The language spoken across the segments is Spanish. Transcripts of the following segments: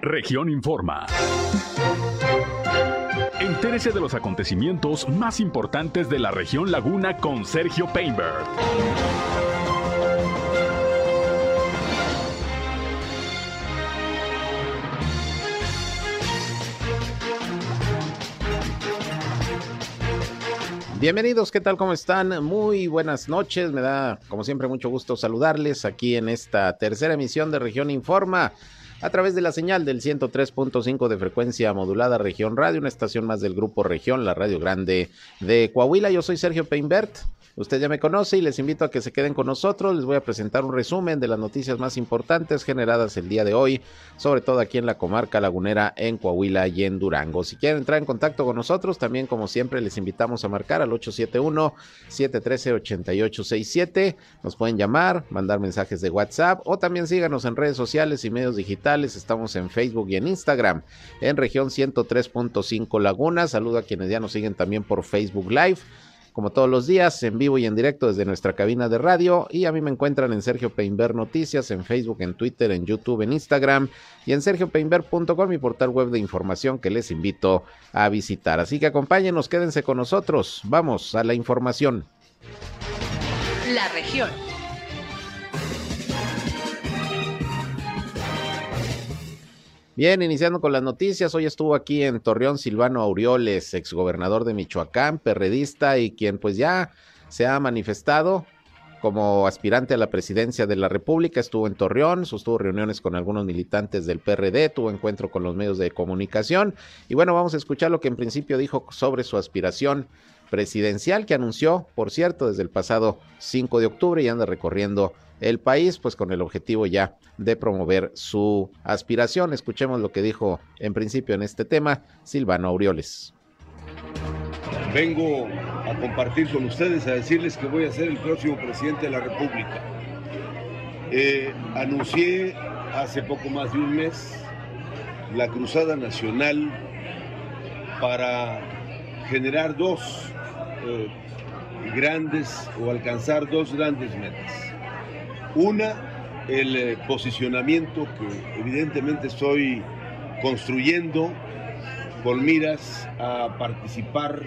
Región Informa. Entérese de los acontecimientos más importantes de la región Laguna con Sergio Painberg. Bienvenidos, ¿qué tal? ¿Cómo están? Muy buenas noches. Me da, como siempre, mucho gusto saludarles aquí en esta tercera emisión de Región Informa a través de la señal del 103.5 de frecuencia modulada Región Radio, una estación más del grupo Región, la Radio Grande de Coahuila. Yo soy Sergio Peinbert. Usted ya me conoce y les invito a que se queden con nosotros. Les voy a presentar un resumen de las noticias más importantes generadas el día de hoy, sobre todo aquí en la comarca lagunera, en Coahuila y en Durango. Si quieren entrar en contacto con nosotros, también como siempre les invitamos a marcar al 871-713-8867. Nos pueden llamar, mandar mensajes de WhatsApp o también síganos en redes sociales y medios digitales. Estamos en Facebook y en Instagram, en región 103.5 Laguna. Saludo a quienes ya nos siguen también por Facebook Live como todos los días, en vivo y en directo desde nuestra cabina de radio. Y a mí me encuentran en Sergio Peinber Noticias, en Facebook, en Twitter, en YouTube, en Instagram y en sergiopeinber.com, mi portal web de información que les invito a visitar. Así que acompáñenos, quédense con nosotros. Vamos a la información. La región. Bien, iniciando con las noticias, hoy estuvo aquí en Torreón Silvano Aureoles, exgobernador de Michoacán, perredista y quien pues ya se ha manifestado como aspirante a la presidencia de la República, estuvo en Torreón, sostuvo reuniones con algunos militantes del PRD, tuvo encuentro con los medios de comunicación. Y bueno, vamos a escuchar lo que en principio dijo sobre su aspiración presidencial que anunció, por cierto, desde el pasado 5 de octubre y anda recorriendo el país, pues con el objetivo ya de promover su aspiración. Escuchemos lo que dijo en principio en este tema Silvano Aureoles. Vengo a compartir con ustedes, a decirles que voy a ser el próximo presidente de la República. Eh, anuncié hace poco más de un mes la Cruzada Nacional para generar dos eh, grandes o alcanzar dos grandes metas. Una, el eh, posicionamiento que evidentemente estoy construyendo con miras a participar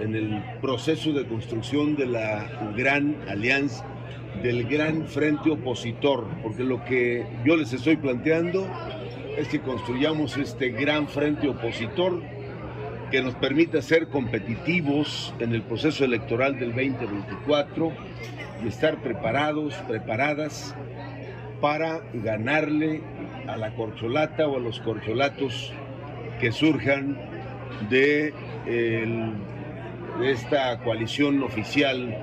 en el proceso de construcción de la gran alianza, del gran frente opositor, porque lo que yo les estoy planteando es que construyamos este gran frente opositor que nos permita ser competitivos en el proceso electoral del 2024 y estar preparados, preparadas para ganarle a la corcholata o a los corcholatos que surjan de, de esta coalición oficial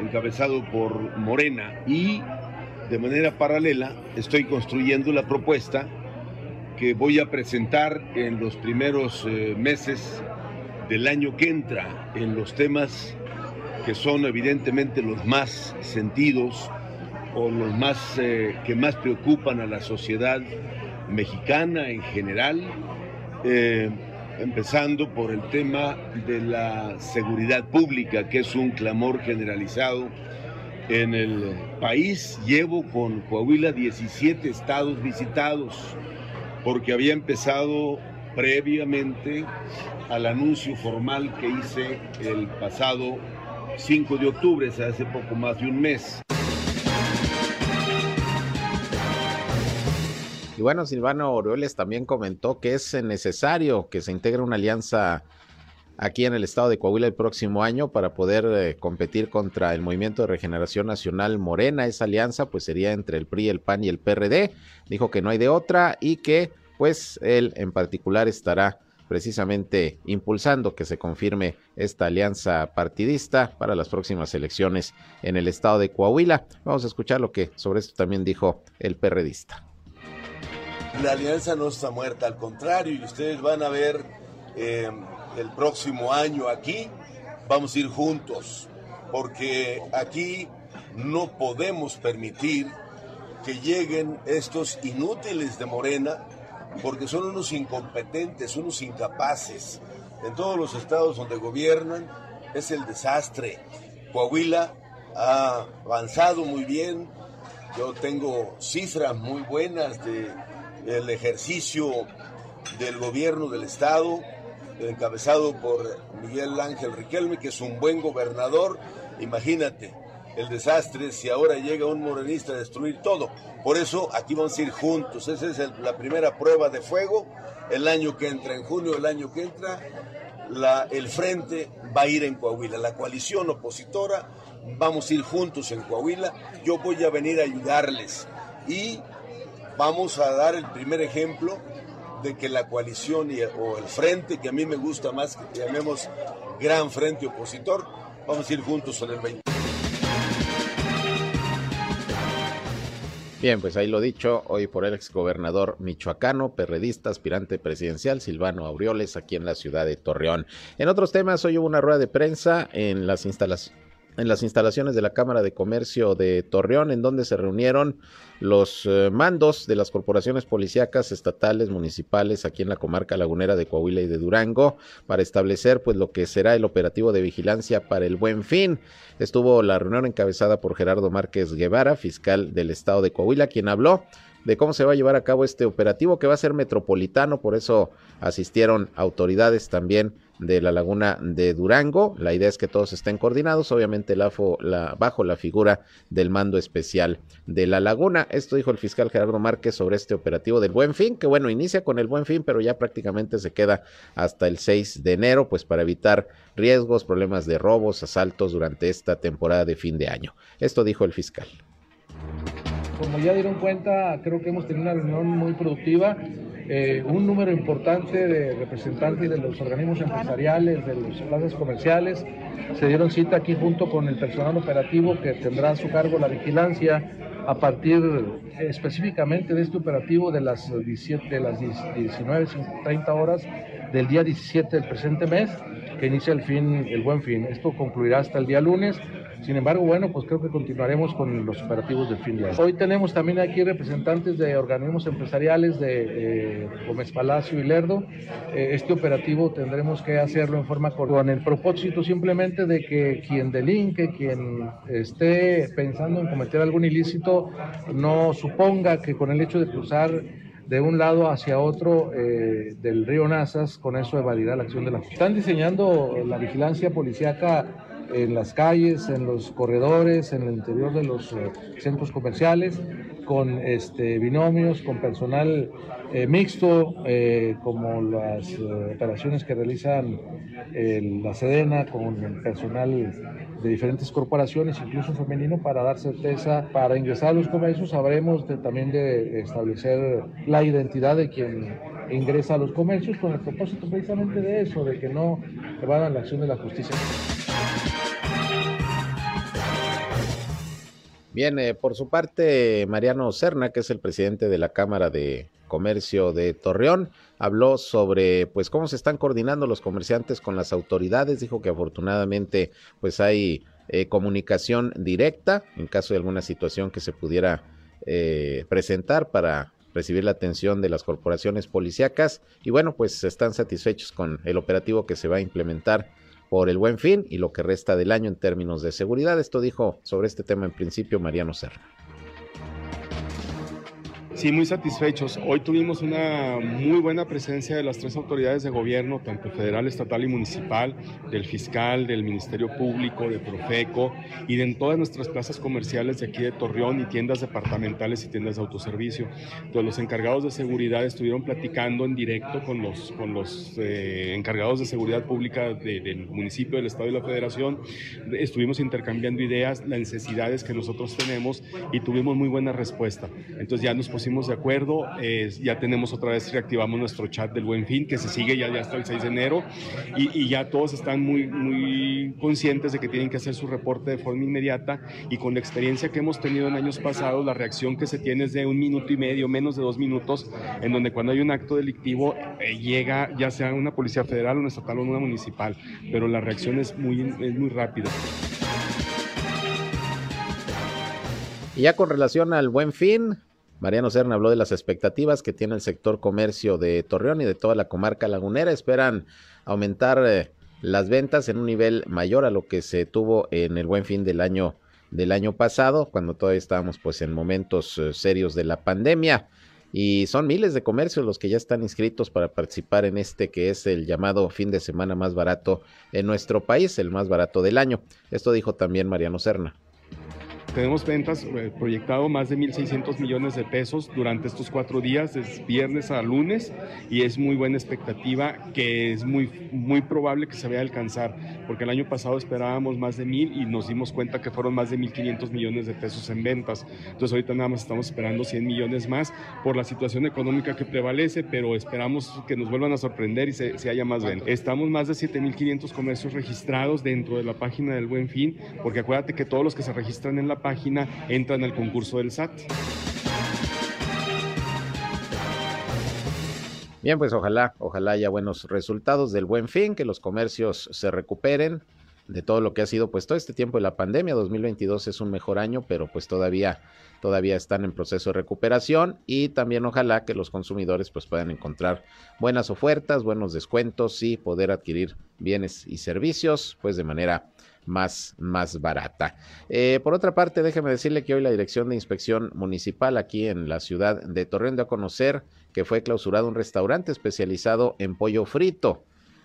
encabezado por Morena. Y de manera paralela estoy construyendo la propuesta que voy a presentar en los primeros eh, meses del año que entra en los temas que son evidentemente los más sentidos o los más eh, que más preocupan a la sociedad mexicana en general, eh, empezando por el tema de la seguridad pública, que es un clamor generalizado en el país. Llevo con Coahuila 17 estados visitados, porque había empezado previamente al anuncio formal que hice el pasado 5 de octubre, se hace poco más de un mes. Y bueno, Silvano Orioles también comentó que es necesario que se integre una alianza aquí en el estado de Coahuila el próximo año para poder eh, competir contra el Movimiento de Regeneración Nacional Morena. Esa alianza pues sería entre el PRI, el PAN y el PRD. Dijo que no hay de otra y que pues él en particular estará precisamente impulsando que se confirme esta alianza partidista para las próximas elecciones en el estado de Coahuila. Vamos a escuchar lo que sobre esto también dijo el perredista. La alianza no está muerta, al contrario, y ustedes van a ver eh, el próximo año aquí, vamos a ir juntos, porque aquí no podemos permitir que lleguen estos inútiles de Morena porque son unos incompetentes, unos incapaces. En todos los estados donde gobiernan es el desastre. Coahuila ha avanzado muy bien. Yo tengo cifras muy buenas de el ejercicio del gobierno del Estado, encabezado por Miguel Ángel Riquelme, que es un buen gobernador. Imagínate el desastre si ahora llega un morenista a destruir todo. Por eso aquí vamos a ir juntos. Esa es la primera prueba de fuego. El año que entra, en junio del año que entra, la, el frente va a ir en Coahuila. La coalición opositora, vamos a ir juntos en Coahuila. Yo voy a venir a ayudarles. Y vamos a dar el primer ejemplo de que la coalición o el frente, que a mí me gusta más que llamemos gran frente opositor, vamos a ir juntos en el 20. Bien, pues ahí lo dicho, hoy por el exgobernador michoacano, perredista, aspirante presidencial, Silvano Aureoles, aquí en la ciudad de Torreón. En otros temas, hoy hubo una rueda de prensa en las instalaciones en las instalaciones de la Cámara de Comercio de Torreón, en donde se reunieron los eh, mandos de las corporaciones policíacas estatales, municipales, aquí en la comarca lagunera de Coahuila y de Durango, para establecer pues lo que será el operativo de vigilancia para el buen fin. Estuvo la reunión encabezada por Gerardo Márquez Guevara, fiscal del estado de Coahuila, quien habló de cómo se va a llevar a cabo este operativo que va a ser metropolitano, por eso asistieron autoridades también de la laguna de Durango. La idea es que todos estén coordinados, obviamente bajo la figura del mando especial de la laguna. Esto dijo el fiscal Gerardo Márquez sobre este operativo del Buen Fin, que bueno, inicia con el Buen Fin, pero ya prácticamente se queda hasta el 6 de enero, pues para evitar riesgos, problemas de robos, asaltos durante esta temporada de fin de año. Esto dijo el fiscal. Como ya dieron cuenta, creo que hemos tenido una reunión muy productiva eh, un número importante de representantes de los organismos empresariales, de las plazas comerciales, se dieron cita aquí junto con el personal operativo que tendrá a su cargo la vigilancia a partir específicamente de este operativo de las, 17, de las 19.30 horas del día 17 del presente mes, que inicia el fin, el buen fin. Esto concluirá hasta el día lunes. Sin embargo, bueno, pues creo que continuaremos con los operativos del fin de año. Hoy tenemos también aquí representantes de organismos empresariales de Gómez Palacio y Lerdo. Eh, este operativo tendremos que hacerlo en forma con el propósito simplemente de que quien delinque, quien esté pensando en cometer algún ilícito, no suponga que con el hecho de cruzar de un lado hacia otro eh, del río Nazas, con eso evadirá la acción de la. Están diseñando la vigilancia policíaca en las calles, en los corredores, en el interior de los eh, centros comerciales, con este, binomios, con personal eh, mixto, eh, como las operaciones que realizan la Sedena, con personal de diferentes corporaciones, incluso femenino, para dar certeza, para ingresar a los comercios, habremos también de establecer la identidad de quien ingresa a los comercios con el propósito precisamente de eso, de que no evadan la acción de la justicia. Bien, eh, por su parte, Mariano Serna, que es el presidente de la Cámara de Comercio de Torreón, habló sobre pues cómo se están coordinando los comerciantes con las autoridades, dijo que afortunadamente pues hay eh, comunicación directa en caso de alguna situación que se pudiera eh, presentar para recibir la atención de las corporaciones policíacas. Y bueno pues están satisfechos con el operativo que se va a implementar por el buen fin y lo que resta del año en términos de seguridad. Esto dijo sobre este tema en principio Mariano Serra. Sí, muy satisfechos. Hoy tuvimos una muy buena presencia de las tres autoridades de gobierno, tanto federal, estatal y municipal, del fiscal, del Ministerio Público, de Profeco y de en todas nuestras plazas comerciales de aquí de Torreón y tiendas departamentales y tiendas de autoservicio. Entonces, los encargados de seguridad estuvieron platicando en directo con los, con los eh, encargados de seguridad pública del municipio, del Estado y la Federación. Estuvimos intercambiando ideas, las necesidades que nosotros tenemos y tuvimos muy buena respuesta. Entonces, ya nos pusimos de acuerdo, ya tenemos otra vez, reactivamos nuestro chat del Buen Fin, que se sigue ya, ya hasta el 6 de enero, y, ya todos están muy, muy conscientes de que tienen que hacer su reporte de forma inmediata, y con la experiencia que hemos tenido en años pasados, la reacción que se tiene es de un minuto y medio, menos de dos minutos, en donde cuando hay un acto delictivo eh, llega ya sea una policía federal, una estatal o una municipal, pero la reacción es muy, es muy rápida. Y ya con relación al buen fin, Mariano Serna habló de las expectativas que tiene el sector comercio de Torreón y de toda la comarca lagunera. Esperan aumentar eh, las ventas en un nivel mayor a lo que se tuvo en el buen fin del año del año pasado, cuando todavía estábamos pues en momentos eh, serios de la pandemia. Y son miles de comercios los que ya están inscritos para participar en este que es el llamado fin de semana más barato en nuestro país, el más barato del año. Esto dijo también Mariano Serna. Tenemos ventas eh, proyectado más de 1.600 millones de pesos durante estos cuatro días, es viernes a lunes, y es muy buena expectativa que es muy, muy probable que se vaya a alcanzar, porque el año pasado esperábamos más de 1.000 y nos dimos cuenta que fueron más de 1.500 millones de pesos en ventas. Entonces ahorita nada más estamos esperando 100 millones más por la situación económica que prevalece, pero esperamos que nos vuelvan a sorprender y se, se haya más ventas. Estamos más de 7.500 comercios registrados dentro de la página del Buen Fin, porque acuérdate que todos los que se registran en la página entran al concurso del SAT. Bien, pues ojalá, ojalá haya buenos resultados del buen fin, que los comercios se recuperen de todo lo que ha sido pues todo este tiempo de la pandemia. 2022 es un mejor año, pero pues todavía todavía están en proceso de recuperación y también ojalá que los consumidores pues puedan encontrar buenas ofertas, buenos descuentos y poder adquirir bienes y servicios pues de manera más, más barata. Eh, por otra parte, déjeme decirle que hoy la Dirección de Inspección Municipal aquí en la ciudad de Torreón dio a conocer que fue clausurado un restaurante especializado en pollo frito.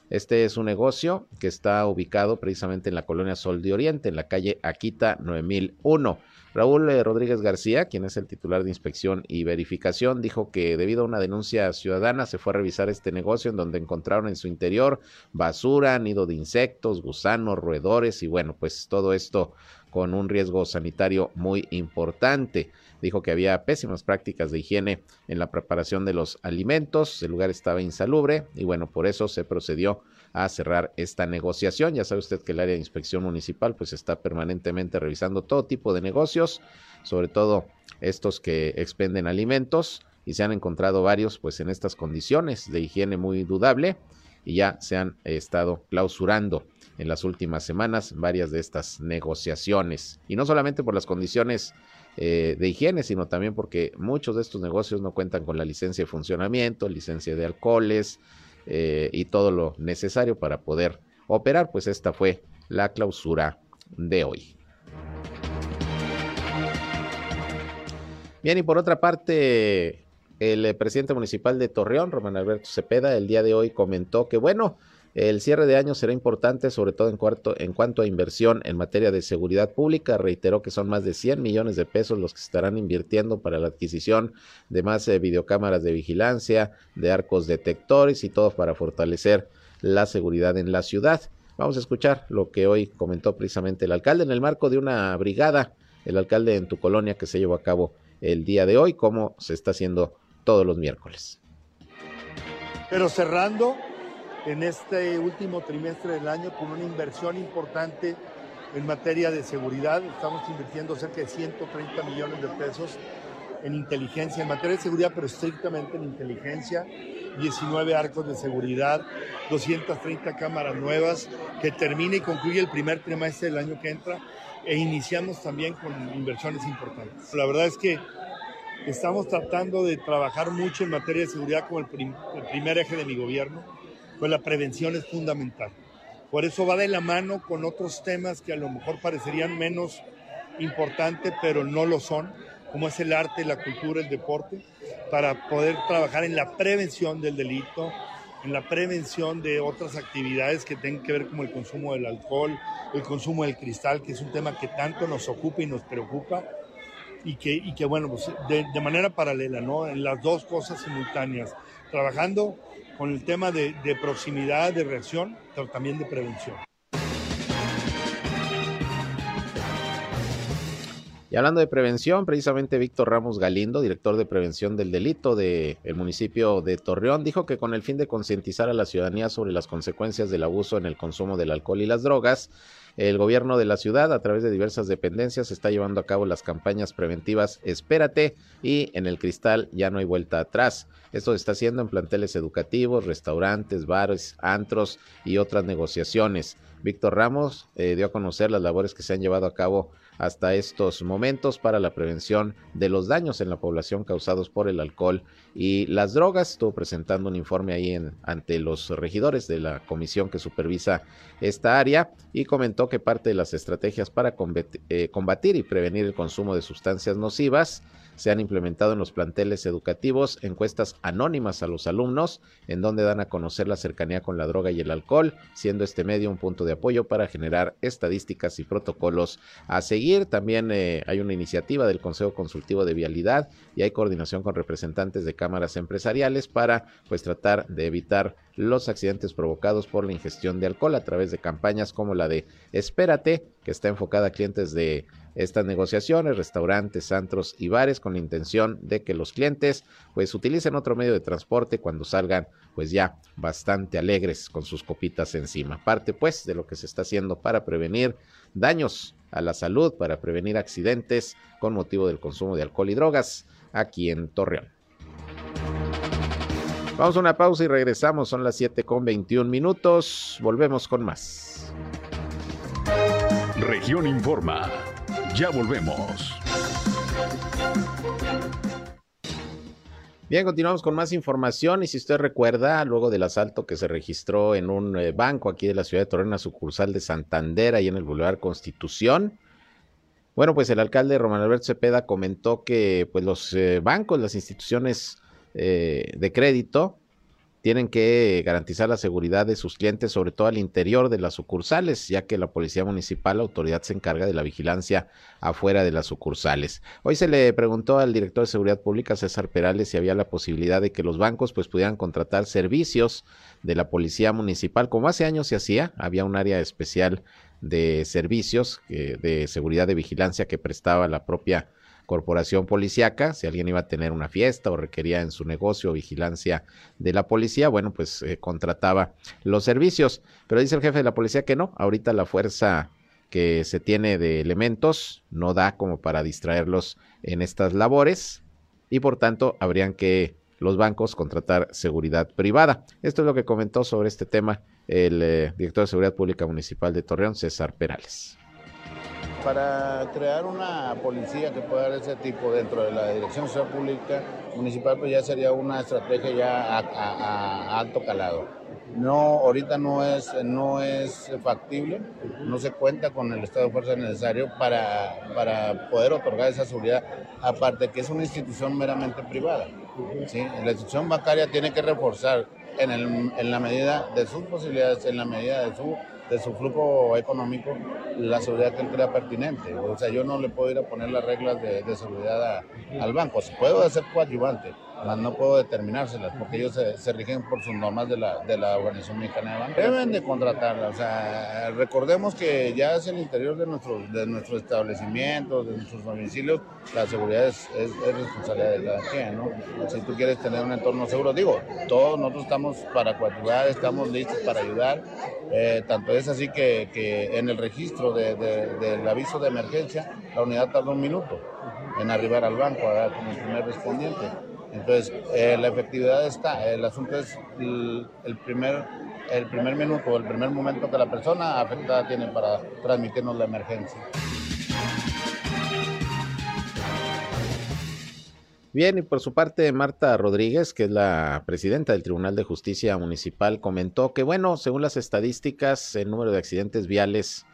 Este es un negocio que está ubicado precisamente en la colonia Sol de Oriente, en la calle Aquita 9001. Raúl eh, Rodríguez García, quien es el titular de inspección y verificación, dijo que debido a una denuncia ciudadana se fue a revisar este negocio en donde encontraron en su interior basura, nido de insectos, gusanos, roedores y bueno, pues todo esto con un riesgo sanitario muy importante. Dijo que había pésimas prácticas de higiene en la preparación de los alimentos, el lugar estaba insalubre y bueno, por eso se procedió a cerrar esta negociación. Ya sabe usted que el área de inspección municipal pues está permanentemente revisando todo tipo de negocios, sobre todo estos que expenden alimentos y se han encontrado varios pues en estas condiciones de higiene muy dudable y ya se han estado clausurando en las últimas semanas varias de estas negociaciones y no solamente por las condiciones eh, de higiene, sino también porque muchos de estos negocios no cuentan con la licencia de funcionamiento, licencia de alcoholes, eh, y todo lo necesario para poder operar, pues esta fue la clausura de hoy. Bien, y por otra parte, el presidente municipal de Torreón, Román Alberto Cepeda, el día de hoy comentó que, bueno, el cierre de año será importante, sobre todo en, en, cuanto a inversión en materia de seguridad pública. Reiteró que son más de 100 millones de pesos los que estarán invirtiendo para la adquisición de más eh, videocámaras de vigilancia, de arcos detectores y todo para fortalecer la seguridad en la ciudad. Vamos a escuchar lo que hoy comentó precisamente el alcalde en el marco de una brigada, el alcalde en tu colonia que se llevó a cabo el día de hoy, como se está haciendo todos los miércoles. Pero cerrando en este último trimestre del año con una inversión importante en materia de seguridad. Estamos invirtiendo cerca de 130 millones de pesos en inteligencia, en materia de seguridad, pero estrictamente en inteligencia. 19 arcos de seguridad, 230 cámaras nuevas, que termine y concluye el primer trimestre del año que entra. E iniciamos también con inversiones importantes. La verdad es que estamos tratando de trabajar mucho en materia de seguridad como el, el primer eje de mi gobierno pues la prevención es fundamental. Por eso va de la mano con otros temas que a lo mejor parecerían menos importantes, pero no lo son, como es el arte, la cultura, el deporte, para poder trabajar en la prevención del delito, en la prevención de otras actividades que tengan que ver como el consumo del alcohol, el consumo del cristal, que es un tema que tanto nos ocupa y nos preocupa, y que, y que bueno, pues de, de manera paralela, ¿no? En las dos cosas simultáneas, trabajando con el tema de, de proximidad, de reacción, pero también de prevención. Y hablando de prevención, precisamente Víctor Ramos Galindo, director de prevención del delito del municipio de Torreón, dijo que con el fin de concientizar a la ciudadanía sobre las consecuencias del abuso en el consumo del alcohol y las drogas, el gobierno de la ciudad, a través de diversas dependencias, está llevando a cabo las campañas preventivas Espérate y en el cristal ya no hay vuelta atrás. Esto se está haciendo en planteles educativos, restaurantes, bares, antros y otras negociaciones. Víctor Ramos eh, dio a conocer las labores que se han llevado a cabo hasta estos momentos para la prevención de los daños en la población causados por el alcohol y las drogas. Estuvo presentando un informe ahí ante los regidores de la comisión que supervisa esta área y comentó que parte de las estrategias para eh, combatir y prevenir el consumo de sustancias nocivas se han implementado en los planteles educativos encuestas anónimas a los alumnos, en donde dan a conocer la cercanía con la droga y el alcohol, siendo este medio un punto de apoyo para generar estadísticas y protocolos a seguir. También eh, hay una iniciativa del Consejo Consultivo de Vialidad y hay coordinación con representantes de cámaras empresariales para pues tratar de evitar los accidentes provocados por la ingestión de alcohol a través de campañas como la de Espérate, que está enfocada a clientes de estas negociaciones, restaurantes, antros y bares con la intención de que los clientes pues utilicen otro medio de transporte cuando salgan pues ya bastante alegres con sus copitas encima. Parte pues de lo que se está haciendo para prevenir daños a la salud, para prevenir accidentes con motivo del consumo de alcohol y drogas aquí en Torreón. Vamos a una pausa y regresamos. Son las 7 con 21 minutos. Volvemos con más. Región Informa. Ya volvemos. Bien, continuamos con más información y si usted recuerda, luego del asalto que se registró en un eh, banco aquí de la ciudad de Torreón, sucursal de Santander, ahí en el Boulevard Constitución, bueno, pues el alcalde Román Alberto Cepeda comentó que pues los eh, bancos, las instituciones eh, de crédito, tienen que garantizar la seguridad de sus clientes, sobre todo al interior de las sucursales, ya que la Policía Municipal, la autoridad, se encarga de la vigilancia afuera de las sucursales. Hoy se le preguntó al director de Seguridad Pública, César Perales, si había la posibilidad de que los bancos pues pudieran contratar servicios de la Policía Municipal, como hace años se hacía, había un área especial de servicios eh, de seguridad de vigilancia que prestaba la propia corporación policíaca, si alguien iba a tener una fiesta o requería en su negocio vigilancia de la policía, bueno, pues eh, contrataba los servicios. Pero dice el jefe de la policía que no, ahorita la fuerza que se tiene de elementos no da como para distraerlos en estas labores y por tanto habrían que los bancos contratar seguridad privada. Esto es lo que comentó sobre este tema el eh, director de Seguridad Pública Municipal de Torreón, César Perales para crear una policía que pueda dar ese tipo dentro de la Dirección Seguridad Pública Municipal, pues ya sería una estrategia ya a, alto calado. No, ahorita no es, no es factible, no se cuenta con el estado de fuerza necesario para, para poder otorgar esa seguridad, aparte que es una institución meramente privada. ¿sí? La institución bancaria tiene que reforzar en, el, en la medida de sus posibilidades, en la medida de su de su flujo económico la seguridad que él crea pertinente. O sea, yo no le puedo ir a poner las reglas de, seguridad al banco. Puedo hacer coadyuvante, no puedo determinárselas porque ellos se, rigen por sus normas de la, de la Organización Mexicana de Banco. Deben de contratarla, o sea, recordemos que ya es el interior de nuestros de nuestros establecimientos, de nuestros domicilios, la seguridad es, es, responsabilidad de cada quien, ¿no? Si tú quieres tener un entorno seguro, digo, todos nosotros estamos para coadyuvar, estamos listos para ayudar, eh, tanto es así que, que en el registro de, del aviso de emergencia, la unidad tarda un minuto en arribar al banco, como el primer respondiente. Entonces, eh, la efectividad está, el asunto es el, primer, el primer minuto el primer momento que la persona afectada tiene para transmitirnos la emergencia. Bien, y por su parte, Marta Rodríguez, que es la presidenta del Tribunal de Justicia Municipal, comentó que, bueno, según las estadísticas, el número de accidentes viales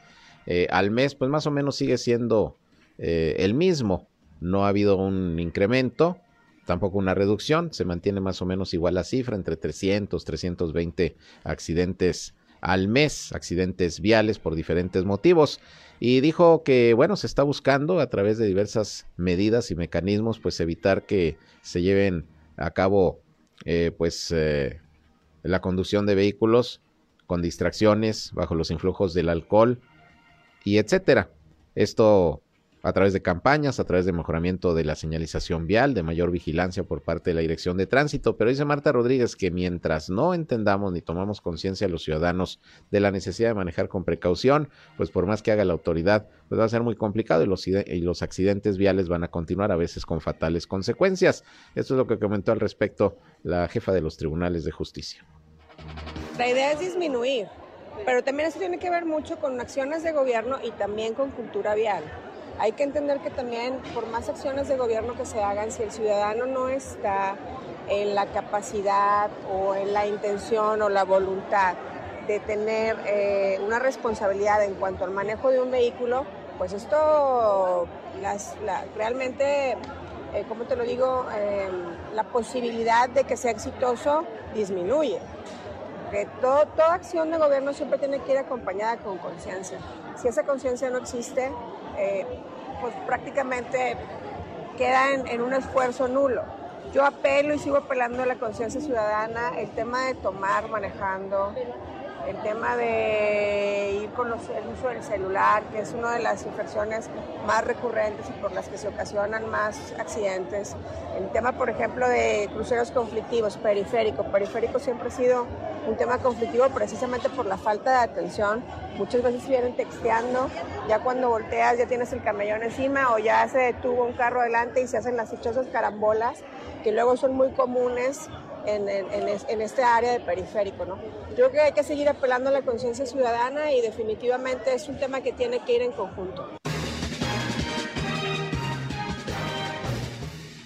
eh, al mes, pues más o menos sigue siendo eh, el mismo. No ha habido un incremento, tampoco una reducción, se mantiene más o menos igual la cifra, entre 300, 320 accidentes al mes, accidentes viales por diferentes motivos. Y dijo que, bueno, se está buscando a través de diversas medidas y mecanismos, pues evitar que se lleven a cabo, eh, pues, eh, la conducción de vehículos con distracciones, bajo los influjos del alcohol y etcétera. Esto a través de campañas, a través de mejoramiento de la señalización vial, de mayor vigilancia por parte de la Dirección de Tránsito. Pero dice Marta Rodríguez que mientras no entendamos ni tomamos conciencia a los ciudadanos de la necesidad de manejar con precaución, pues por más que haga la autoridad, pues va a ser muy complicado y los, y los accidentes viales van a continuar a veces con fatales consecuencias. Esto es lo que comentó al respecto la jefa de los tribunales de justicia. La idea es disminuir, pero también eso tiene que ver mucho con acciones de gobierno y también con cultura vial. Hay que entender que también por más acciones de gobierno que se hagan, si el ciudadano no está en la capacidad o en la intención o la voluntad de tener eh, una responsabilidad en cuanto al manejo de un vehículo, pues esto realmente eh, ¿cómo te lo digo? Em, la posibilidad de que sea exitoso disminuye. Porque toda acción de gobierno siempre tiene que ir acompañada con conciencia. Si esa conciencia no existe, eh, pues prácticamente queda en, un esfuerzo nulo. Yo apelo y sigo apelando a la conciencia ciudadana, el tema de tomar manejando, el tema de ir con el uso del celular, que es una de las infecciones más recurrentes y por las que se ocasionan más accidentes. El tema, por ejemplo, de cruceros conflictivos, periférico. Periférico siempre ha sido un tema conflictivo precisamente por la falta de atención. Muchas veces vienen texteando, ya cuando volteas ya tienes el camellón encima o ya se detuvo un carro adelante y se hacen las dichosas carambolas, que luego son muy comunes en, en, este área de periférico. ¿no? Yo creo que hay que seguir apelando a la conciencia ciudadana y definitivamente es un tema que tiene que ir en conjunto.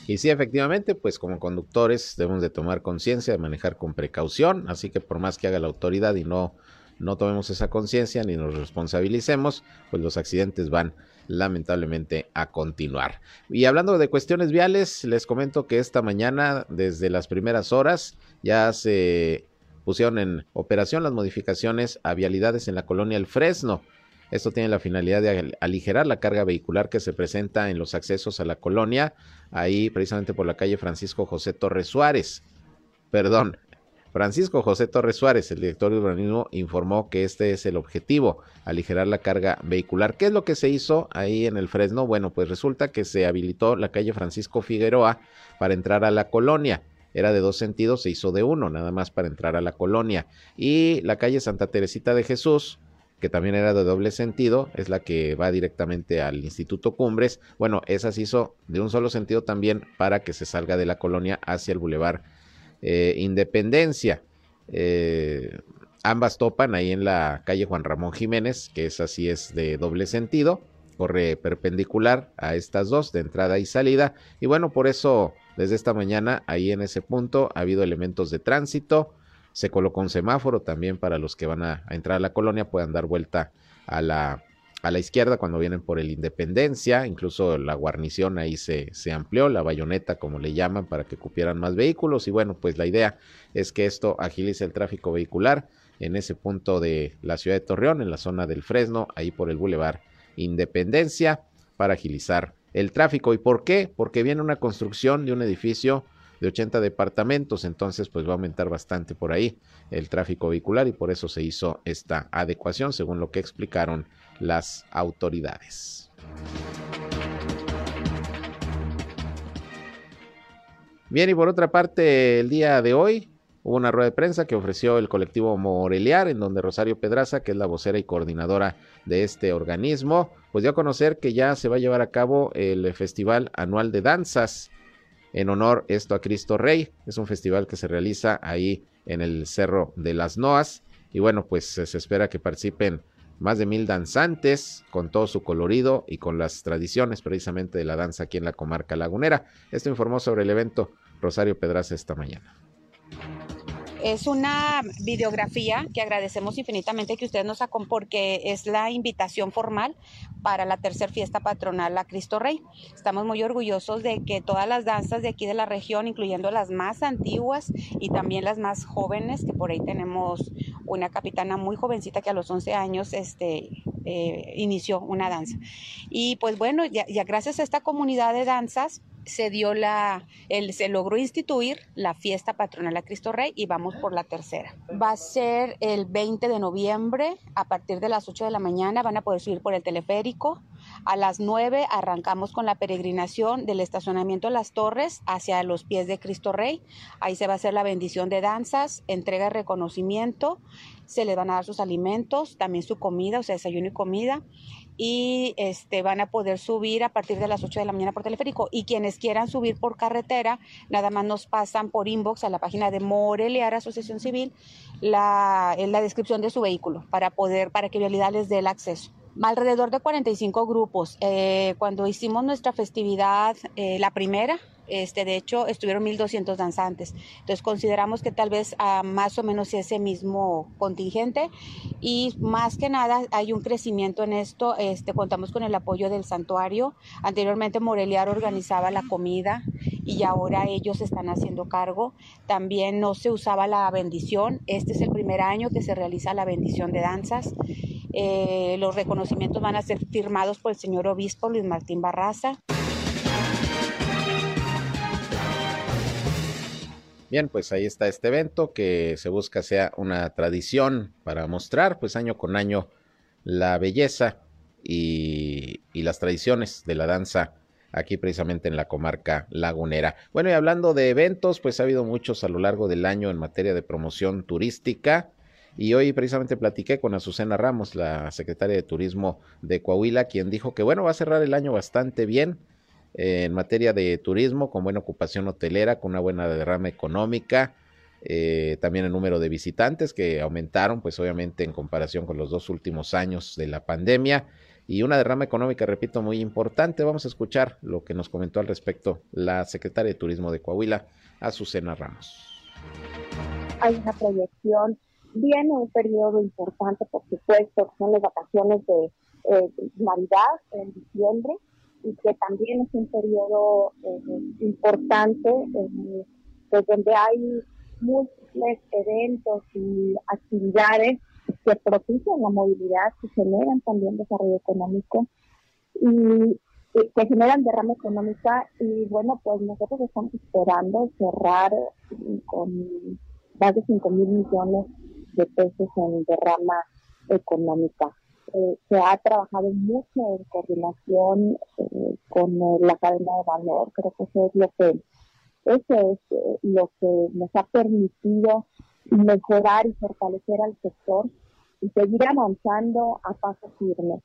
Y sí, efectivamente, pues como conductores debemos de tomar conciencia, de manejar con precaución, así que por más que haga la autoridad y no, no tomemos esa conciencia ni nos responsabilicemos, pues los accidentes van lamentablemente a continuar. Y hablando de cuestiones viales, les comento que esta mañana, desde las primeras horas, ya se pusieron en operación las modificaciones a vialidades en la colonia El Fresno. Esto tiene la finalidad de aligerar la carga vehicular que se presenta en los accesos a la colonia, ahí precisamente por la calle Francisco José Torres Suárez. Perdón, Francisco José Torres Suárez, el director de urbanismo, informó que este es el objetivo, aligerar la carga vehicular. ¿Qué es lo que se hizo ahí en el Fresno? Bueno, pues resulta que se habilitó la calle Francisco Figueroa para entrar a la colonia. Era de dos sentidos, se hizo de uno, nada más para entrar a la colonia. Y la calle Santa Teresita de Jesús, que también era de doble sentido, es la que va directamente al Instituto Cumbres. Bueno, esa se hizo de un solo sentido también para que se salga de la colonia hacia el Boulevard eh, Independencia. Eh, ambas topan ahí en la calle Juan Ramón Jiménez, que es así es de doble sentido, corre perpendicular a estas dos de entrada y salida. Y bueno, por eso desde esta mañana ahí en ese punto ha habido elementos de tránsito. Se colocó un semáforo también para los que van a entrar a la colonia puedan dar vuelta a la a la izquierda cuando vienen por el Independencia, incluso la guarnición ahí se, se amplió, la bayoneta como le llaman, para que cupieran más vehículos y bueno, pues la idea es que esto agilice el tráfico vehicular en ese punto de la ciudad de Torreón, en la zona del Fresno, ahí por el Boulevard Independencia, para agilizar el tráfico. ¿Y por qué? Porque viene una construcción de un edificio de 80 departamentos, entonces pues va a aumentar bastante por ahí el tráfico vehicular y por eso se hizo esta adecuación, según lo que explicaron las autoridades. Bien, y por otra parte, el día de hoy hubo una rueda de prensa que ofreció el colectivo Moreliar, en donde Rosario Pedraza, que es la vocera y coordinadora de este organismo, pues dio a conocer que ya se va a llevar a cabo el Festival Anual de Danzas en honor esto a Cristo Rey. Es un festival que se realiza ahí en el Cerro de las Noas. Y bueno, pues se espera que participen más de mil danzantes con todo su colorido y con las tradiciones precisamente de la danza aquí en la comarca lagunera. Esto informó sobre el evento Rosario Pedraza esta mañana. Es una videografía que agradecemos infinitamente que ustedes nos acompañen porque es la invitación formal para la tercera fiesta patronal a Cristo Rey. Estamos muy orgullosos de que todas las danzas de aquí de la región, incluyendo las más antiguas y también las más jóvenes, que por ahí tenemos una capitana muy jovencita que a los 11 años este, eh, inició una danza. Y pues bueno, ya gracias a esta comunidad de danzas, se dio la, el, se logró instituir la fiesta patronal a Cristo Rey y vamos por la tercera. Va a ser el 20 de noviembre a partir de las 8 de la mañana, van a poder subir por el teleférico. A las 9 arrancamos con la peregrinación del estacionamiento las torres hacia los pies de Cristo Rey. Ahí se va a hacer la bendición de danzas, entrega de reconocimiento, se les van a dar sus alimentos, también su comida, o sea, desayuno y comida y este, van a poder subir a partir de las 8 de la mañana por teleférico. Y quienes quieran subir por carretera, nada más nos pasan por inbox a la página de Moreliar Asociación Civil la, la descripción de su vehículo para poder, para que Vialidad les dé el acceso alrededor de 45 grupos. Eh, cuando hicimos nuestra festividad, eh, la primera, Este, de hecho, estuvieron 1.200 danzantes. Entonces, consideramos que tal vez a más o menos ese mismo contingente y más que nada hay un crecimiento en esto. Este, contamos con el apoyo del santuario. Anteriormente Moreliar organizaba la comida y ahora ellos están haciendo cargo. También no se usaba la bendición. Este es el primer año que se realiza la bendición de danzas. Eh, los reconocimientos van a ser firmados por el señor obispo Luis Martín Barraza. Bien, pues ahí está este evento que se busca sea una tradición para mostrar, pues año con año, la belleza y, y las tradiciones de la danza aquí precisamente en la comarca lagunera. Bueno, y hablando de eventos, pues ha habido muchos a lo largo del año en materia de promoción turística. Y hoy precisamente platiqué con Azucena Ramos, la secretaria de Turismo de Coahuila, quien dijo que bueno, va a cerrar el año bastante bien en materia de turismo, con buena ocupación hotelera, con una buena derrama económica, eh, también el número de visitantes que aumentaron, pues obviamente en comparación con los dos últimos años de la pandemia, y una derrama económica, repito, muy importante. Vamos a escuchar lo que nos comentó al respecto la secretaria de Turismo de Coahuila, Azucena Ramos. Hay una proyección, viene un periodo importante, por supuesto, son las vacaciones de eh, Navidad en diciembre, y que también es un periodo eh, importante eh, donde hay múltiples eventos y actividades que propician la movilidad, que generan también desarrollo económico y, que generan derrama económica y bueno, pues nosotros estamos esperando cerrar con más de 5 mil millones de pesos en derrama económica. Eh, se ha trabajado mucho en coordinación eh, con eh, la cadena de valor. Creo que eso es lo que, eso es lo que nos ha permitido mejorar y fortalecer al sector y seguir avanzando a paso firme.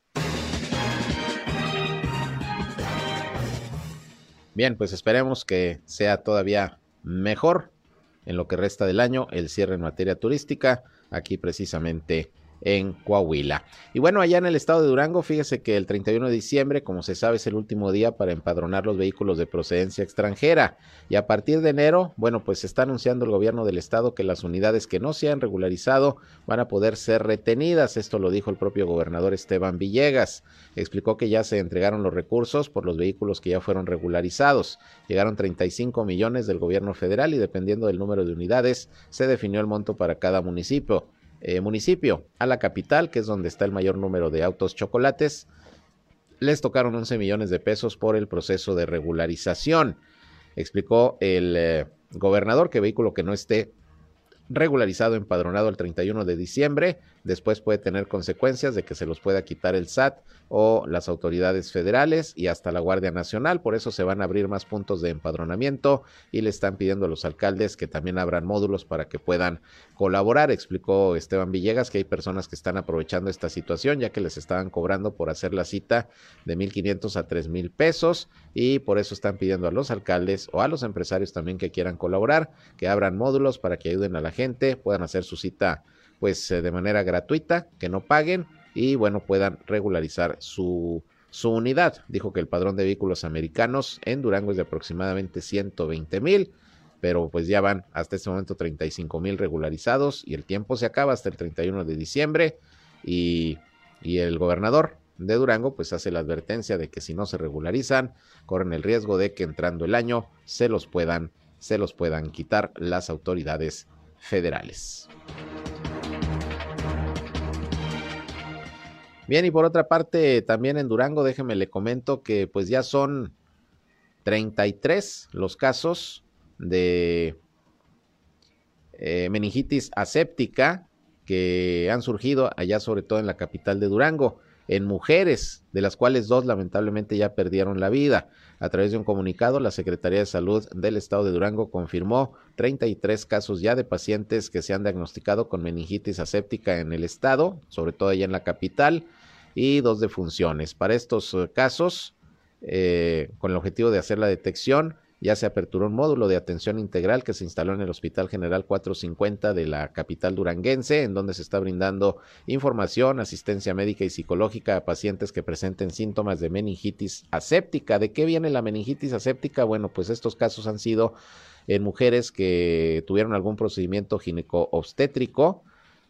Bien, pues esperemos que sea todavía mejor en lo que resta del año el cierre en materia turística, aquí precisamente en Coahuila. Y bueno, allá en el estado de Durango, fíjese que el 31 de diciembre, como se sabe, es el último día para empadronar los vehículos de procedencia extranjera. Y a partir de enero, bueno, pues está anunciando el gobierno del estado que las unidades que no se han regularizado van a poder ser retenidas. Esto lo dijo el propio gobernador Esteban Villegas. Explicó que ya se entregaron los recursos por los vehículos que ya fueron regularizados. Llegaron 35 millones del gobierno federal y dependiendo del número de unidades, se definió el monto para cada municipio. Eh, municipio, a la capital, que es donde está el mayor número de autos chocolates, les tocaron 11 millones de pesos por el proceso de regularización. Explicó el eh, gobernador que vehículo que no esté regularizado empadronado el 31 de diciembre después puede tener consecuencias de que se los pueda quitar el SAT o las autoridades federales y hasta la Guardia Nacional. Por eso se van a abrir más puntos de empadronamiento y le están pidiendo a los alcaldes que también abran módulos para que puedan colaborar. Explicó Esteban Villegas que hay personas que están aprovechando esta situación ya que les estaban cobrando por hacer la cita de 1.500 a 3.000 pesos y por eso están pidiendo a los alcaldes o a los empresarios también que quieran colaborar, que abran módulos para que ayuden a la gente, puedan hacer su cita pues eh, de manera gratuita, que no paguen y bueno, puedan regularizar su, su unidad. Dijo que el padrón de vehículos americanos en Durango es de aproximadamente 120 mil, pero pues ya van hasta este momento 35 mil regularizados y el tiempo se acaba hasta el 31 de diciembre y, y el gobernador de Durango pues hace la advertencia de que si no se regularizan corren el riesgo de que entrando el año se los puedan se los puedan quitar las autoridades federales. Bien, y por otra parte, también en Durango, déjeme le comento que pues ya son 33 los casos de eh, meningitis aséptica que han surgido allá sobre todo en la capital de Durango, en mujeres, de las cuales dos lamentablemente ya perdieron la vida. A través de un comunicado, la Secretaría de Salud del Estado de Durango confirmó 33 casos ya de pacientes que se han diagnosticado con meningitis aséptica en el estado, sobre todo allá en la capital, y dos defunciones. Para estos eh, casos, eh, con el objetivo de hacer la detección, ya se aperturó un módulo de atención integral que se instaló en el Hospital General 450 de la capital duranguense, en donde se está brindando información, asistencia médica y psicológica a pacientes que presenten síntomas de meningitis aséptica. ¿De qué viene la meningitis aséptica? Bueno, pues estos casos han sido en mujeres que tuvieron algún procedimiento gineco-obstétrico,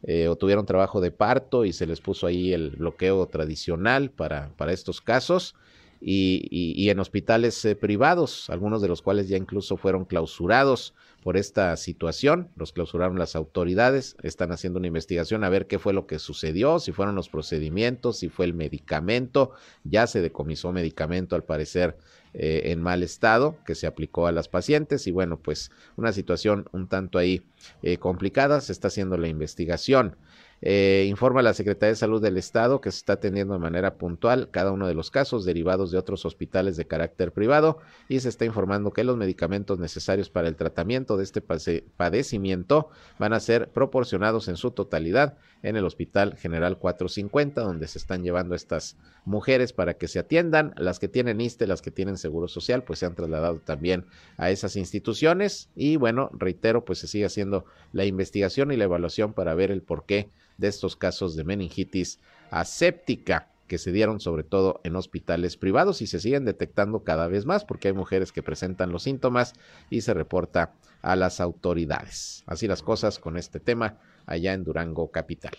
eh, o tuvieron trabajo de parto y se les puso ahí el bloqueo tradicional para, para estos casos y, en hospitales eh, privados, algunos de los cuales ya incluso fueron clausurados por esta situación, los clausuraron las autoridades, están haciendo una investigación a ver qué fue lo que sucedió, si fueron los procedimientos, si fue el medicamento, ya se decomisó medicamento al parecer eh, en mal estado que se aplicó a las pacientes y bueno, pues una situación un tanto ahí eh, complicada, se está haciendo la investigación. Eh, informa la Secretaría de Salud del Estado que se está atendiendo de manera puntual cada uno de los casos derivados de otros hospitales de carácter privado y se está informando que los medicamentos necesarios para el tratamiento de este padecimiento van a ser proporcionados en su totalidad en el Hospital General 450, donde se están llevando estas mujeres para que se atiendan. Las que tienen ISTE, las que tienen Seguro Social, pues se han trasladado también a esas instituciones. Y bueno, reitero, pues se sigue haciendo la investigación y la evaluación para ver el porqué de estos casos de meningitis aséptica que se dieron sobre todo en hospitales privados y se siguen detectando cada vez más porque hay mujeres que presentan los síntomas y se reporta a las autoridades. Así las cosas con este tema allá en Durango Capital.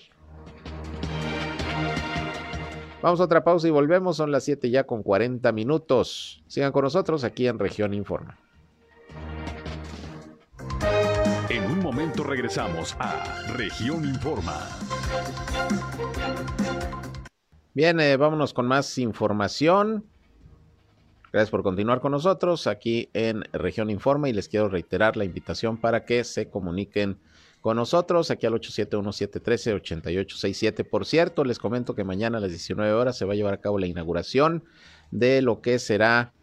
Vamos a otra pausa y volvemos. Son las 7 ya con 40 minutos. Sigan con nosotros aquí en Región Informa. En un momento regresamos a Región Informa. Bien, eh, vámonos con más información. Gracias por continuar con nosotros aquí en Región Informa y les quiero reiterar la invitación para que se comuniquen con nosotros aquí al 871-713-8867. Por cierto, les comento que mañana a las 19 horas se va a llevar a cabo la inauguración de lo que será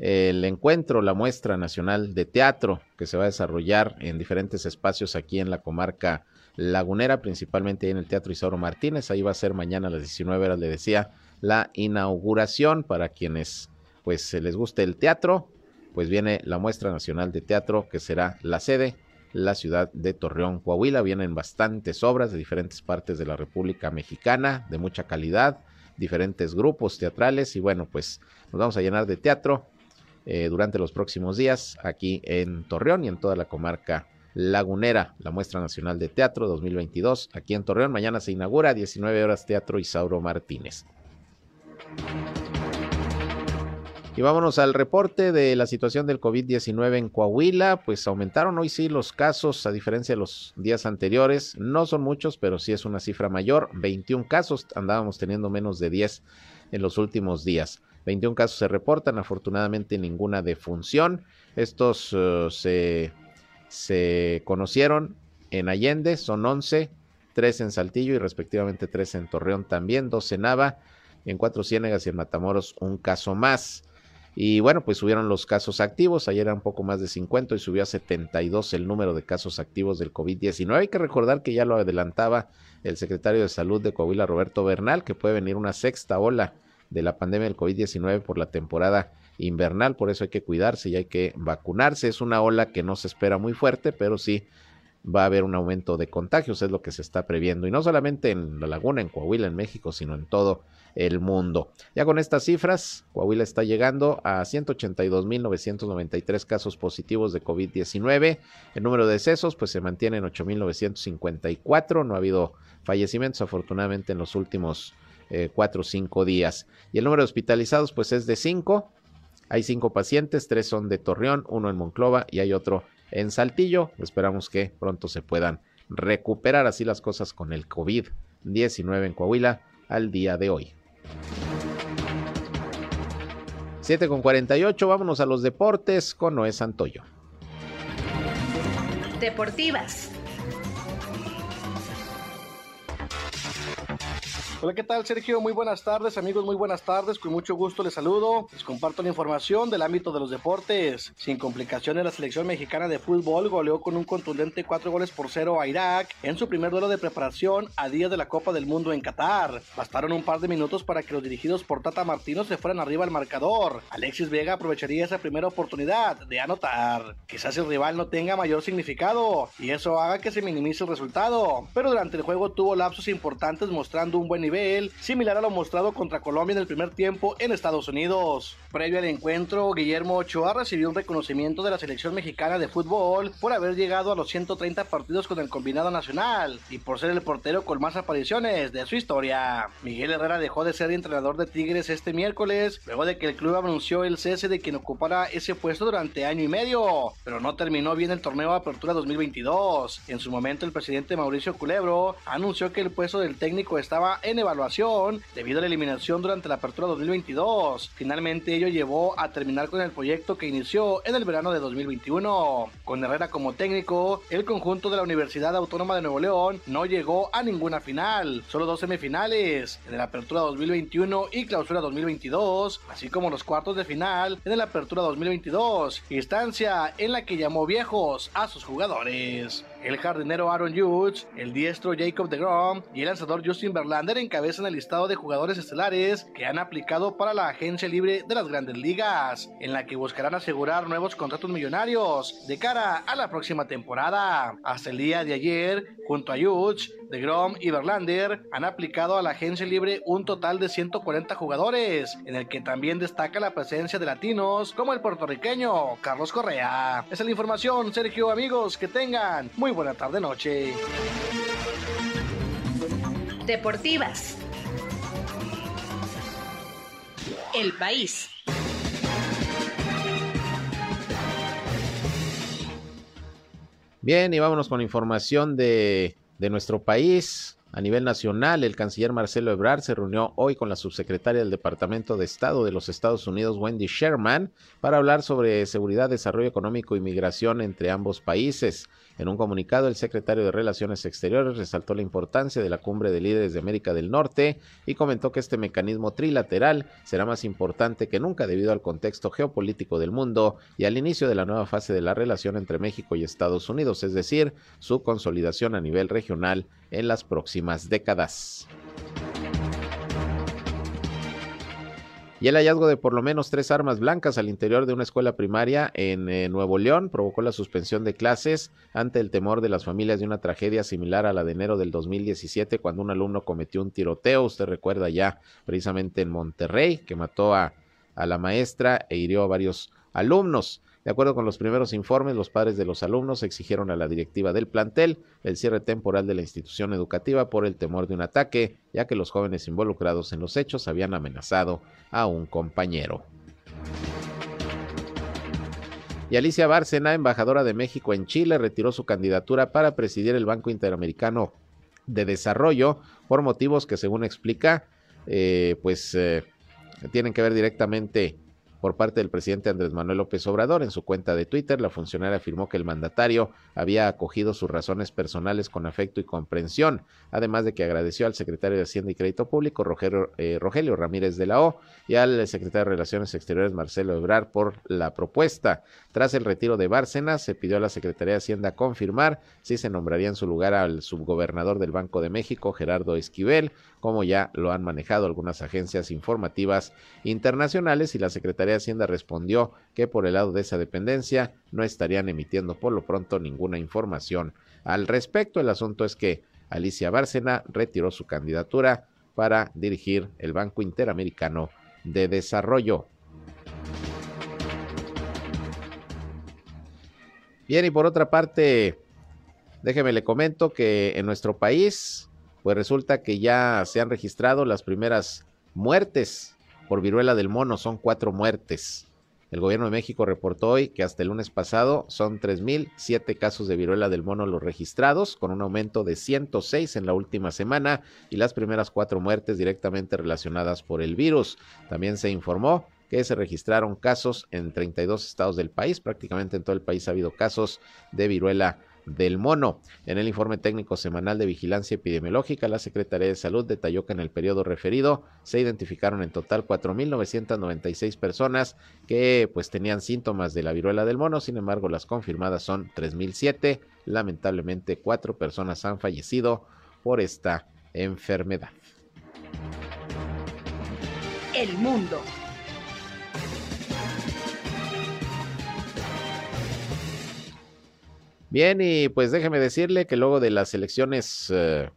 el encuentro, la muestra nacional de teatro que se va a desarrollar en diferentes espacios aquí en la comarca lagunera, principalmente en el Teatro Isauro Martínez. Ahí va a ser mañana a las 19 horas, le decía, la inauguración para quienes pues se les guste el teatro, pues viene la muestra nacional de teatro que será la sede la ciudad de Torreón, Coahuila. Vienen bastantes obras de diferentes partes de la República Mexicana, de mucha calidad, diferentes grupos teatrales y bueno, pues nos vamos a llenar de teatro eh, durante los próximos días aquí en Torreón y en toda la comarca lagunera, la muestra nacional de teatro 2022 aquí en Torreón. Mañana se inaugura 19 horas Teatro Isauro Martínez. Y vámonos al reporte de la situación del COVID-19 en Coahuila. Pues aumentaron hoy sí los casos, a diferencia de los días anteriores. No son muchos, pero sí es una cifra mayor. 21 casos, andábamos teniendo menos de 10 en los últimos días. 21 casos se reportan, afortunadamente ninguna defunción. Estos uh, se, se conocieron en Allende, son 11, 3 en Saltillo y respectivamente 3 en Torreón también, 2 en Nava, en Cuatro Ciénegas y en Matamoros un caso más. Y bueno, pues subieron los casos activos. Ayer era un poco más de 50 y subió a 72 el número de casos activos del COVID-19. Hay que recordar que ya lo adelantaba el secretario de Salud de Coahuila, Roberto Bernal, que puede venir una sexta ola de la pandemia del COVID-19 por la temporada invernal. Por eso hay que cuidarse y hay que vacunarse. Es una ola que no se espera muy fuerte, pero sí va a haber un aumento de contagios, es lo que se está previendo. Y no solamente en la laguna, en Coahuila, en México, sino en todo el mundo. Ya con estas cifras, Coahuila está llegando a 182.993 casos positivos de COVID-19. El número de decesos pues se mantiene en 8.954. No ha habido fallecimientos afortunadamente en los últimos eh, cuatro o cinco días. Y el número de hospitalizados pues es de 5. Hay cinco pacientes, tres son de Torreón, uno en Monclova y hay otro en Saltillo. Esperamos que pronto se puedan recuperar así las cosas con el COVID-19 en Coahuila al día de hoy. 7 con 48, vámonos a los deportes con Noé Santoyo. Deportivas. Hola, ¿qué tal Sergio? Muy buenas tardes, amigos, muy buenas tardes. Con mucho gusto les saludo. Les comparto la información del ámbito de los deportes. Sin complicaciones, la selección mexicana de fútbol goleó con un contundente 4 goles por 0 a Irak en su primer duelo de preparación a día de la Copa del Mundo en Qatar. Bastaron un par de minutos para que los dirigidos por Tata Martino se fueran arriba al marcador. Alexis Vega aprovecharía esa primera oportunidad de anotar. Quizás el rival no tenga mayor significado y eso haga que se minimice el resultado, pero durante el juego tuvo lapsos importantes mostrando un buen nivel similar a lo mostrado contra Colombia en el primer tiempo en Estados Unidos. Previo al encuentro, Guillermo Ochoa recibió un reconocimiento de la selección mexicana de fútbol por haber llegado a los 130 partidos con el combinado nacional y por ser el portero con más apariciones de su historia. Miguel Herrera dejó de ser entrenador de Tigres este miércoles, luego de que el club anunció el cese de quien ocupara ese puesto durante año y medio, pero no terminó bien el torneo de Apertura 2022. En su momento, el presidente Mauricio Culebro anunció que el puesto del técnico estaba en evaluación debido a la eliminación durante la apertura 2022. Finalmente ello llevó a terminar con el proyecto que inició en el verano de 2021. Con Herrera como técnico, el conjunto de la Universidad Autónoma de Nuevo León no llegó a ninguna final, solo dos semifinales, en la apertura 2021 y clausura 2022, así como los cuartos de final en la apertura 2022, instancia en la que llamó viejos a sus jugadores. El jardinero Aaron Judge, el diestro Jacob de Grom y el lanzador Justin Verlander encabezan el listado de jugadores estelares que han aplicado para la agencia libre de las grandes ligas, en la que buscarán asegurar nuevos contratos millonarios de cara a la próxima temporada. Hasta el día de ayer, junto a Judge, de Grom y Verlander han aplicado a la agencia libre un total de 140 jugadores, en el que también destaca la presencia de latinos como el puertorriqueño Carlos Correa. Esa es la información, Sergio, amigos, que tengan muy buena tarde noche. Deportivas. El país. Bien, y vámonos con información de, de nuestro país. A nivel nacional, el canciller Marcelo Ebrard se reunió hoy con la subsecretaria del Departamento de Estado de los Estados Unidos, Wendy Sherman, para hablar sobre seguridad, desarrollo económico y migración entre ambos países. En un comunicado, el secretario de Relaciones Exteriores resaltó la importancia de la cumbre de líderes de América del Norte y comentó que este mecanismo trilateral será más importante que nunca debido al contexto geopolítico del mundo y al inicio de la nueva fase de la relación entre México y Estados Unidos, es decir, su consolidación a nivel regional en las próximas décadas. Y el hallazgo de por lo menos tres armas blancas al interior de una escuela primaria en eh, Nuevo León provocó la suspensión de clases ante el temor de las familias de una tragedia similar a la de enero del 2017 cuando un alumno cometió un tiroteo, usted recuerda ya precisamente en Monterrey, que mató a, a la maestra e hirió a varios alumnos. De acuerdo con los primeros informes, los padres de los alumnos exigieron a la directiva del plantel el cierre temporal de la institución educativa por el temor de un ataque, ya que los jóvenes involucrados en los hechos habían amenazado a un compañero. Y Alicia Bárcena, embajadora de México en Chile, retiró su candidatura para presidir el Banco Interamericano de Desarrollo por motivos que, según explica, eh, pues eh, tienen que ver directamente por parte del presidente Andrés Manuel López Obrador. En su cuenta de Twitter, la funcionaria afirmó que el mandatario había acogido sus razones personales con afecto y comprensión, además de que agradeció al secretario de Hacienda y Crédito Público, eh, Rogelio Ramírez de la O, y al secretario de Relaciones Exteriores, Marcelo Ebrar, por la propuesta. Tras el retiro de Bárcenas, se pidió a la Secretaría de Hacienda confirmar si se nombraría en su lugar al subgobernador del Banco de México, Gerardo Esquivel, como ya lo han manejado algunas agencias informativas internacionales y la Secretaría de Hacienda respondió que por el lado de esa dependencia no estarían emitiendo por lo pronto ninguna información al respecto. El asunto es que Alicia Bárcena retiró su candidatura para dirigir el Banco Interamericano de Desarrollo. Bien, y por otra parte, déjeme le comento que en nuestro país pues resulta que ya se han registrado las primeras muertes por viruela del mono, son cuatro muertes. El gobierno de México reportó hoy que hasta el lunes pasado son 3.007 casos de viruela del mono los registrados, con un aumento de 106 en la última semana y las primeras cuatro muertes directamente relacionadas por el virus. También se informó que se registraron casos en 32 estados del país, prácticamente en todo el país ha habido casos de viruela del mono. En el informe técnico semanal de vigilancia epidemiológica, la Secretaría de Salud detalló que en el periodo referido se identificaron en total 4.996 personas que pues tenían síntomas de la viruela del mono, sin embargo las confirmadas son 3.007. Lamentablemente cuatro personas han fallecido por esta enfermedad. El mundo. Bien, y pues déjeme decirle que luego de las elecciones eh,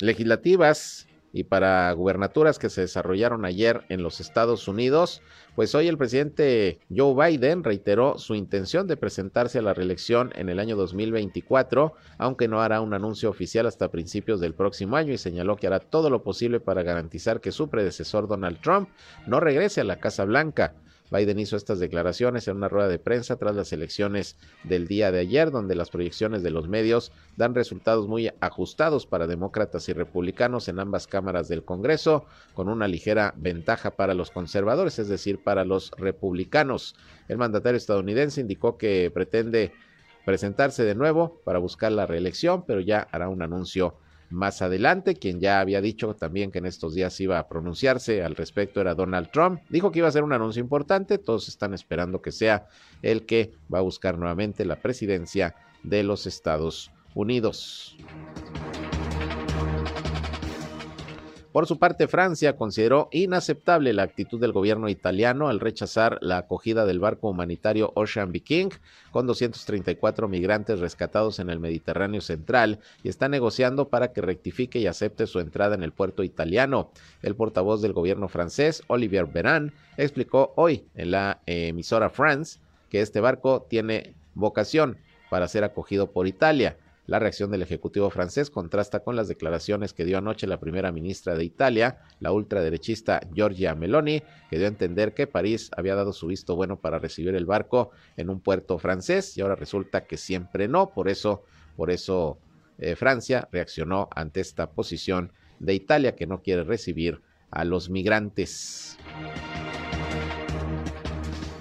legislativas y para gubernaturas que se desarrollaron ayer en los Estados Unidos, pues hoy el presidente Joe Biden reiteró su intención de presentarse a la reelección en el año 2024, aunque no hará un anuncio oficial hasta principios del próximo año y señaló que hará todo lo posible para garantizar que su predecesor Donald Trump no regrese a la Casa Blanca. Biden hizo estas declaraciones en una rueda de prensa tras las elecciones del día de ayer, donde las proyecciones de los medios dan resultados muy ajustados para demócratas y republicanos en ambas cámaras del Congreso, con una ligera ventaja para los conservadores, es decir, para los republicanos. El mandatario estadounidense indicó que pretende presentarse de nuevo para buscar la reelección, pero ya hará un anuncio más adelante. Quien ya había dicho también que en estos días iba a pronunciarse al respecto era Donald Trump. Dijo que iba a ser un anuncio importante. Todos están esperando que sea el que va a buscar nuevamente la presidencia de los Estados Unidos. Por su parte, Francia consideró inaceptable la actitud del gobierno italiano al rechazar la acogida del barco humanitario Ocean Viking con 234 migrantes rescatados en el Mediterráneo central y está negociando para que rectifique y acepte su entrada en el puerto italiano. El portavoz del gobierno francés, Olivier Beran, explicó hoy en la emisora France que este barco tiene vocación para ser acogido por Italia. La reacción del Ejecutivo francés contrasta con las declaraciones que dio anoche la primera ministra de Italia, la ultraderechista Giorgia Meloni, que dio a entender que París había dado su visto bueno para recibir el barco en un puerto francés y ahora resulta que siempre no. Por eso, por eso eh, Francia reaccionó ante esta posición de Italia que no quiere recibir a los migrantes.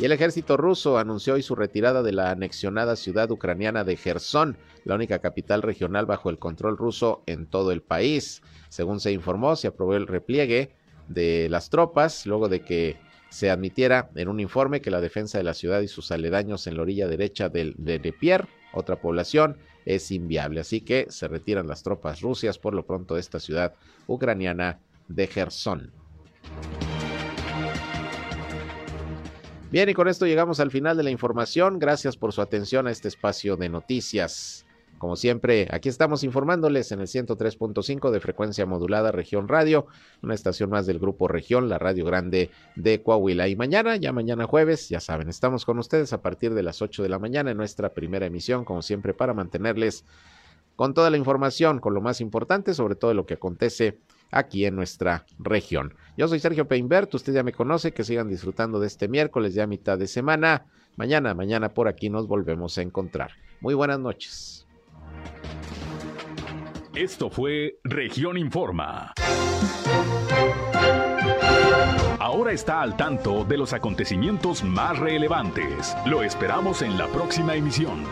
Y el ejército ruso anunció hoy su retirada de la anexionada ciudad ucraniana de Gerson, la única capital regional bajo el control ruso en todo el país. Según se informó, se aprobó el repliegue de las tropas luego de que se admitiera en un informe que la defensa de la ciudad y sus aledaños en la orilla derecha del, de otra población, es inviable. Así que se retiran las tropas rusias por lo pronto de esta ciudad ucraniana de Gerson. Bien, y con esto llegamos al final de la información. Gracias por su atención a este espacio de noticias. Como siempre, aquí estamos informándoles en el 103.5 de frecuencia modulada Región Radio, una estación más del Grupo Región, la Radio Grande de Coahuila. Y mañana, ya mañana jueves, ya saben, estamos con ustedes a partir de las 8 de la mañana en nuestra primera emisión, como siempre, para mantenerles con toda la información, con lo más importante, sobre todo lo que acontece aquí en nuestra región. Yo soy Sergio Peinbert, usted ya me conoce, que sigan disfrutando de este miércoles ya mitad de semana. Mañana, mañana por aquí nos volvemos a encontrar. Muy buenas noches. Esto fue Región Informa. Ahora está al tanto de los acontecimientos más relevantes. Lo esperamos en la próxima emisión.